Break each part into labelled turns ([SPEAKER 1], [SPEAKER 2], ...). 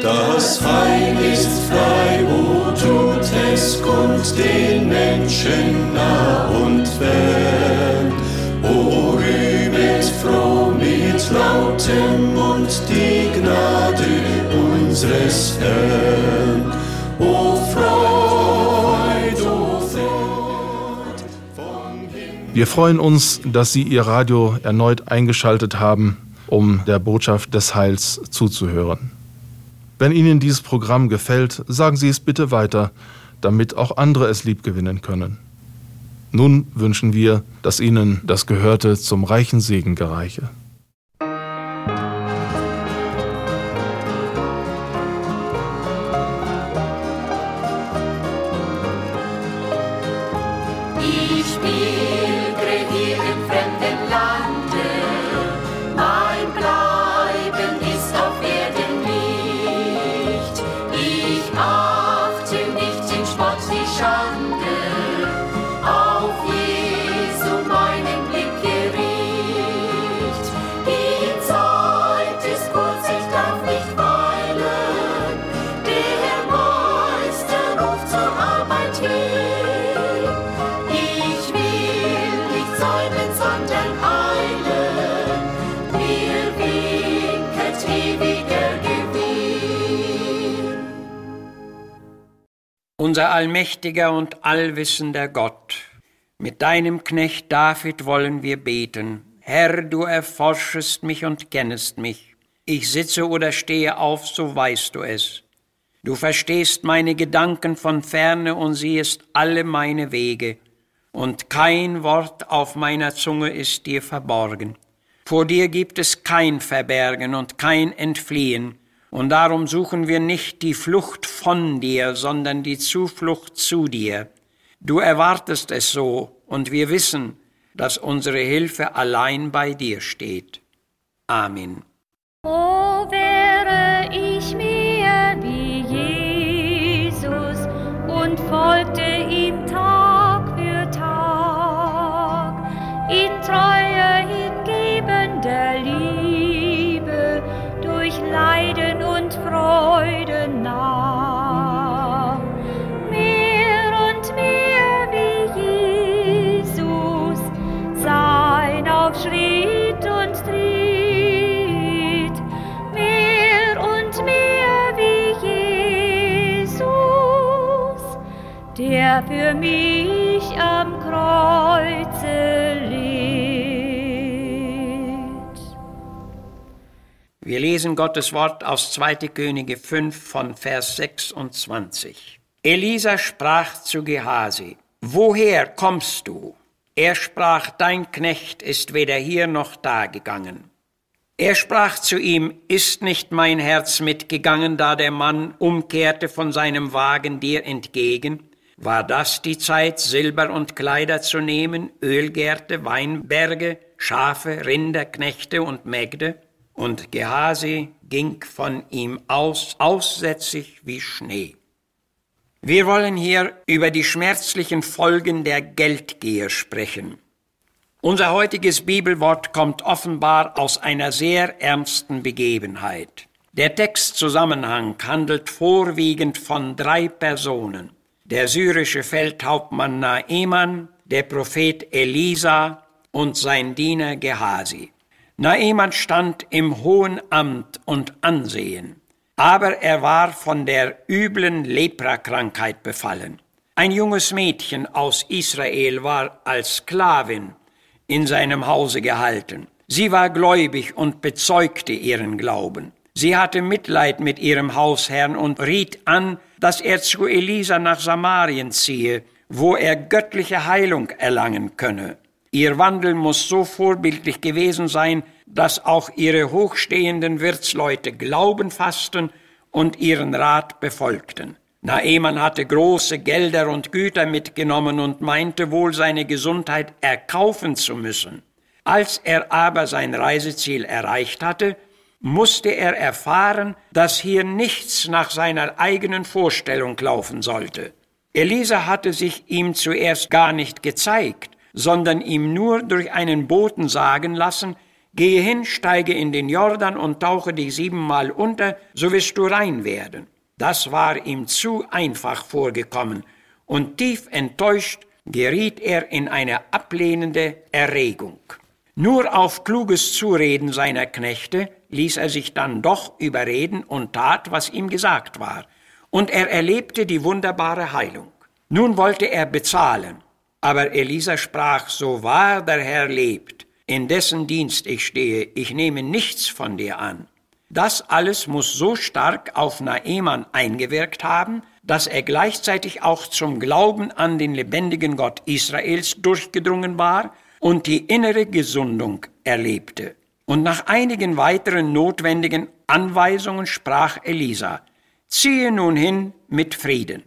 [SPEAKER 1] Das Heil ist frei, wo tut es, kommt den Menschen nah und fern. O rühmet froh mit lautem Mund die Gnade unseres Herrn. O Freud, o Freud vom.
[SPEAKER 2] Wir freuen uns, dass Sie Ihr Radio erneut eingeschaltet haben, um der Botschaft des Heils zuzuhören. Wenn Ihnen dieses Programm gefällt, sagen Sie es bitte weiter, damit auch andere es liebgewinnen können. Nun wünschen wir, dass Ihnen das Gehörte zum reichen Segen gereiche.
[SPEAKER 3] Ich pilgere
[SPEAKER 4] Unser allmächtiger und allwissender Gott, mit deinem Knecht David wollen wir beten. Herr, du erforschest mich und kennest mich. Ich sitze oder stehe auf, so weißt du es. Du verstehst meine Gedanken von ferne und siehest alle meine Wege, und kein Wort auf meiner Zunge ist dir verborgen. Vor dir gibt es kein Verbergen und kein Entfliehen, und darum suchen wir nicht die Flucht von dir, sondern die Zuflucht zu dir. Du erwartest es so, und wir wissen, dass unsere Hilfe allein bei dir steht. Amen.
[SPEAKER 5] O wäre ich mir wie Jesus und folgte ihm Tag für Tag in treuer hingebender Liebe
[SPEAKER 4] lesen Gottes Wort aus 2. Könige 5 von Vers 26. Elisa sprach zu Gehasi, Woher kommst du? Er sprach, Dein Knecht ist weder hier noch da gegangen. Er sprach zu ihm, Ist nicht mein Herz mitgegangen, da der Mann umkehrte von seinem Wagen dir entgegen? War das die Zeit, Silber und Kleider zu nehmen, Ölgärte, Weinberge, Schafe, Rinder, Knechte und Mägde? Und Gehasi ging von ihm aus, aussätzig wie Schnee. Wir wollen hier über die schmerzlichen Folgen der Geldgier sprechen. Unser heutiges Bibelwort kommt offenbar aus einer sehr ernsten Begebenheit. Der Textzusammenhang handelt vorwiegend von drei Personen. Der syrische Feldhauptmann Naeman, der Prophet Elisa und sein Diener Gehasi. Naeman stand im hohen Amt und Ansehen, aber er war von der üblen Leprakrankheit befallen. Ein junges Mädchen aus Israel war als Sklavin in seinem Hause gehalten. Sie war gläubig und bezeugte ihren Glauben. Sie hatte Mitleid mit ihrem Hausherrn und riet an, dass er zu Elisa nach Samarien ziehe, wo er göttliche Heilung erlangen könne. Ihr Wandel muss so vorbildlich gewesen sein, dass auch ihre hochstehenden Wirtsleute Glauben fassten und ihren Rat befolgten. Naeman hatte große Gelder und Güter mitgenommen und meinte wohl seine Gesundheit erkaufen zu müssen. Als er aber sein Reiseziel erreicht hatte, musste er erfahren, dass hier nichts nach seiner eigenen Vorstellung laufen sollte. Elisa hatte sich ihm zuerst gar nicht gezeigt, sondern ihm nur durch einen Boten sagen lassen, Gehe hin, steige in den Jordan und tauche dich siebenmal unter, so wirst du rein werden. Das war ihm zu einfach vorgekommen, und tief enttäuscht geriet er in eine ablehnende Erregung. Nur auf kluges Zureden seiner Knechte ließ er sich dann doch überreden und tat, was ihm gesagt war, und er erlebte die wunderbare Heilung. Nun wollte er bezahlen, aber Elisa sprach, so wahr der Herr lebt, in dessen Dienst ich stehe, ich nehme nichts von dir an. Das alles muss so stark auf Naeman eingewirkt haben, dass er gleichzeitig auch zum Glauben an den lebendigen Gott Israels durchgedrungen war und die innere Gesundung erlebte. Und nach einigen weiteren notwendigen Anweisungen sprach Elisa, ziehe nun hin mit Frieden.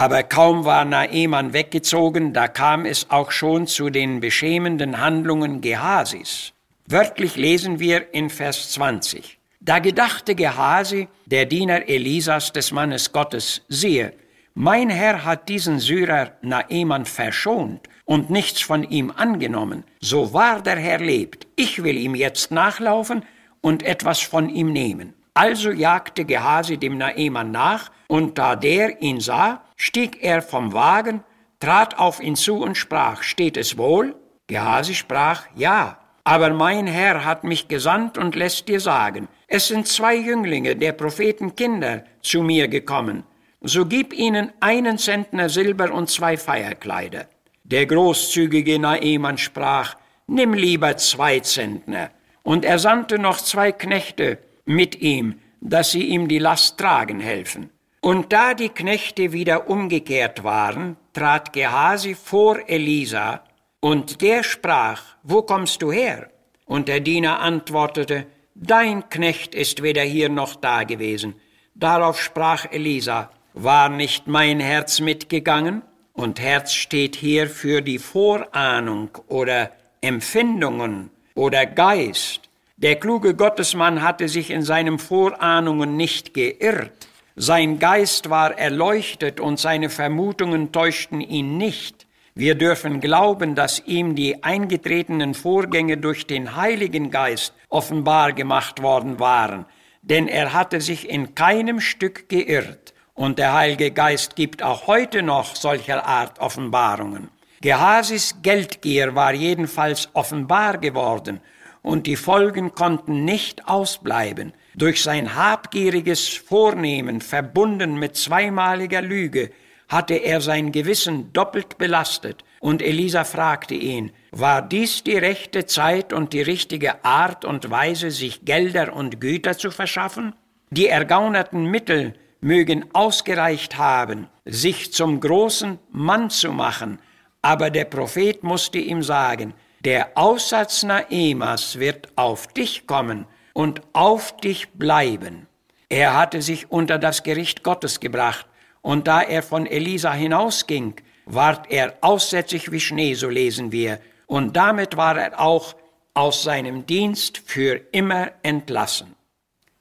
[SPEAKER 4] Aber kaum war Naeman weggezogen, da kam es auch schon zu den beschämenden Handlungen Gehasis. Wörtlich lesen wir in Vers 20. Da gedachte Gehasi, der Diener Elisas des Mannes Gottes, siehe, mein Herr hat diesen Syrer Naeman verschont und nichts von ihm angenommen. So wahr der Herr lebt, ich will ihm jetzt nachlaufen und etwas von ihm nehmen. Also jagte Gehasi dem Naeman nach, und da der ihn sah, stieg er vom Wagen, trat auf ihn zu und sprach, steht es wohl? Gehasi sprach, ja. Aber mein Herr hat mich gesandt und lässt dir sagen, es sind zwei Jünglinge, der Propheten Kinder, zu mir gekommen. So gib ihnen einen Zentner Silber und zwei Feierkleider. Der großzügige Naeman sprach, nimm lieber zwei Zentner. Und er sandte noch zwei Knechte mit ihm, dass sie ihm die Last tragen helfen. Und da die Knechte wieder umgekehrt waren, trat Gehasi vor Elisa, und der sprach, Wo kommst du her? Und der Diener antwortete, Dein Knecht ist weder hier noch da gewesen. Darauf sprach Elisa, War nicht mein Herz mitgegangen? Und Herz steht hier für die Vorahnung oder Empfindungen oder Geist. Der kluge Gottesmann hatte sich in seinen Vorahnungen nicht geirrt. Sein Geist war erleuchtet und seine Vermutungen täuschten ihn nicht. Wir dürfen glauben, dass ihm die eingetretenen Vorgänge durch den Heiligen Geist offenbar gemacht worden waren, denn er hatte sich in keinem Stück geirrt, und der Heilige Geist gibt auch heute noch solcher Art Offenbarungen. Gehasis Geldgier war jedenfalls offenbar geworden, und die Folgen konnten nicht ausbleiben. Durch sein habgieriges Vornehmen, verbunden mit zweimaliger Lüge, hatte er sein Gewissen doppelt belastet, und Elisa fragte ihn, war dies die rechte Zeit und die richtige Art und Weise, sich Gelder und Güter zu verschaffen? Die ergaunerten Mittel mögen ausgereicht haben, sich zum großen Mann zu machen, aber der Prophet musste ihm sagen, der Aussatz Naemas wird auf dich kommen und auf dich bleiben. Er hatte sich unter das Gericht Gottes gebracht, und da er von Elisa hinausging, ward er aussätzig wie Schnee, so lesen wir, und damit war er auch aus seinem Dienst für immer entlassen.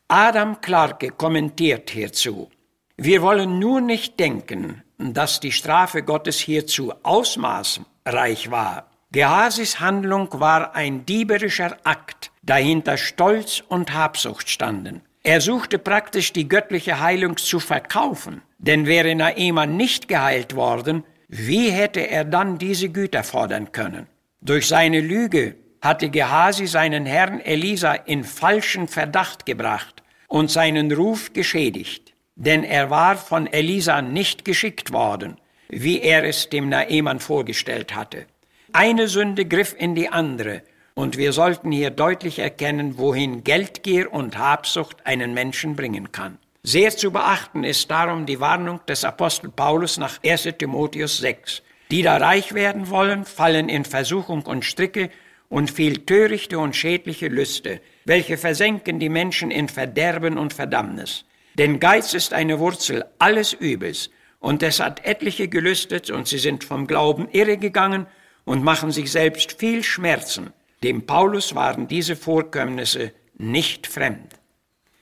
[SPEAKER 4] Adam Clarke kommentiert hierzu, wir wollen nur nicht denken, dass die Strafe Gottes hierzu ausmaßreich war. Gehasis Handlung war ein dieberischer Akt, dahinter Stolz und Habsucht standen. Er suchte praktisch die göttliche Heilung zu verkaufen, denn wäre Naeman nicht geheilt worden, wie hätte er dann diese Güter fordern können? Durch seine Lüge hatte Gehasi seinen Herrn Elisa in falschen Verdacht gebracht und seinen Ruf geschädigt, denn er war von Elisa nicht geschickt worden, wie er es dem Naeman vorgestellt hatte. Eine Sünde griff in die andere, und wir sollten hier deutlich erkennen, wohin Geldgier und Habsucht einen Menschen bringen kann. Sehr zu beachten ist darum die Warnung des Apostel Paulus nach 1 Timotheus 6. Die da reich werden wollen, fallen in Versuchung und Stricke und viel törichte und schädliche Lüste, welche versenken die Menschen in Verderben und Verdammnis. Denn Geiz ist eine Wurzel alles Übels, und es hat etliche gelüstet, und sie sind vom Glauben irregegangen und machen sich selbst viel Schmerzen. Dem Paulus waren diese Vorkommnisse nicht fremd.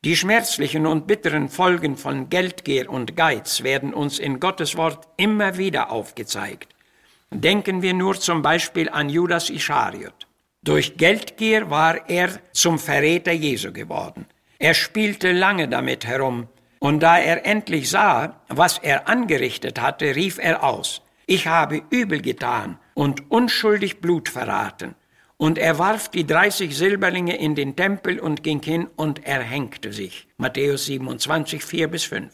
[SPEAKER 4] Die schmerzlichen und bitteren Folgen von Geldgier und Geiz werden uns in Gottes Wort immer wieder aufgezeigt. Denken wir nur zum Beispiel an Judas Ischariot. Durch Geldgier war er zum Verräter Jesu geworden. Er spielte lange damit herum, und da er endlich sah, was er angerichtet hatte, rief er aus, ich habe übel getan und unschuldig Blut verraten. Und er warf die 30 Silberlinge in den Tempel und ging hin und erhängte sich. Matthäus 27, 4 bis 5.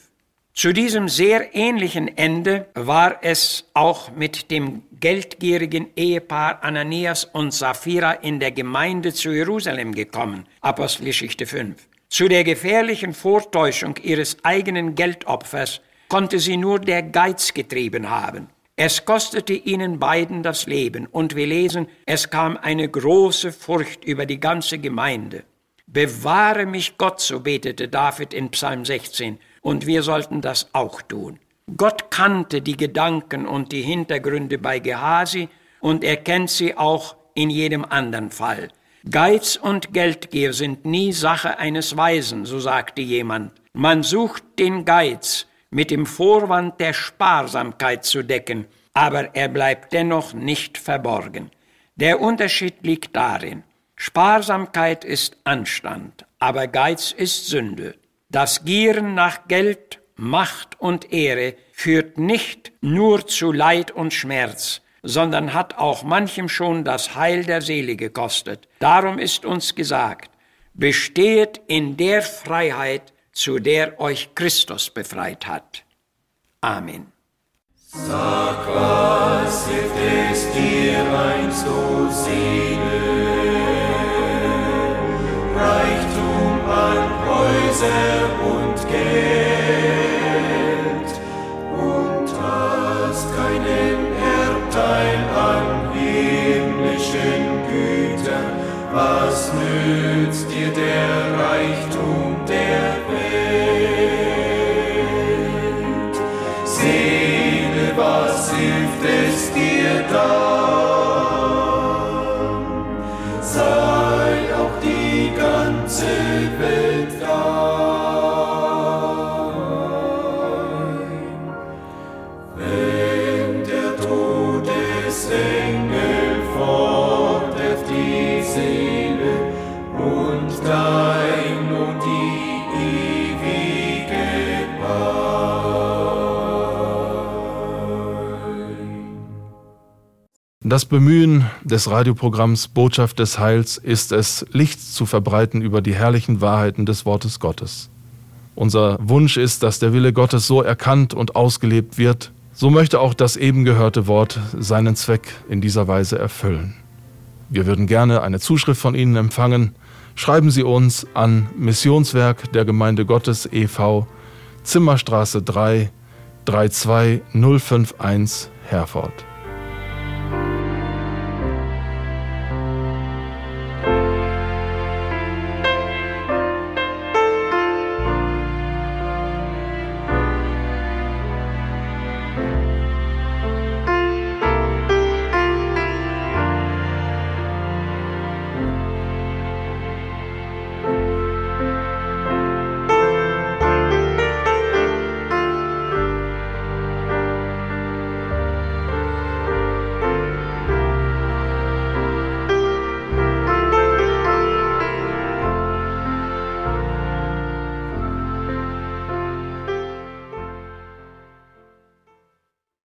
[SPEAKER 4] Zu diesem sehr ähnlichen Ende war es auch mit dem geldgierigen Ehepaar Ananias und Sapphira in der Gemeinde zu Jerusalem gekommen. Apostelgeschichte 5. Zu der gefährlichen Vortäuschung ihres eigenen Geldopfers konnte sie nur der Geiz getrieben haben. Es kostete ihnen beiden das Leben, und wir lesen, es kam eine große Furcht über die ganze Gemeinde. Bewahre mich Gott, so betete David in Psalm 16, und wir sollten das auch tun. Gott kannte die Gedanken und die Hintergründe bei Gehasi, und er kennt sie auch in jedem anderen Fall. Geiz und Geldgier sind nie Sache eines Weisen, so sagte jemand. Man sucht den Geiz mit dem Vorwand der Sparsamkeit zu decken, aber er bleibt dennoch nicht verborgen. Der Unterschied liegt darin, Sparsamkeit ist Anstand, aber Geiz ist Sünde. Das Gieren nach Geld, Macht und Ehre führt nicht nur zu Leid und Schmerz, sondern hat auch manchem schon das Heil der Seele gekostet. Darum ist uns gesagt, bestehet in der Freiheit, zu der euch Christus befreit hat. Amen.
[SPEAKER 1] Sag, was hilft es dir einst, o Seele?
[SPEAKER 2] Das Bemühen des Radioprogramms Botschaft des Heils ist es, Licht zu verbreiten über die herrlichen Wahrheiten des Wortes Gottes. Unser Wunsch ist, dass der Wille Gottes so erkannt und ausgelebt wird, so möchte auch das eben gehörte Wort seinen Zweck in dieser Weise erfüllen. Wir würden gerne eine Zuschrift von Ihnen empfangen. Schreiben Sie uns an Missionswerk der Gemeinde Gottes e.V., Zimmerstraße 3, 32051 Herford.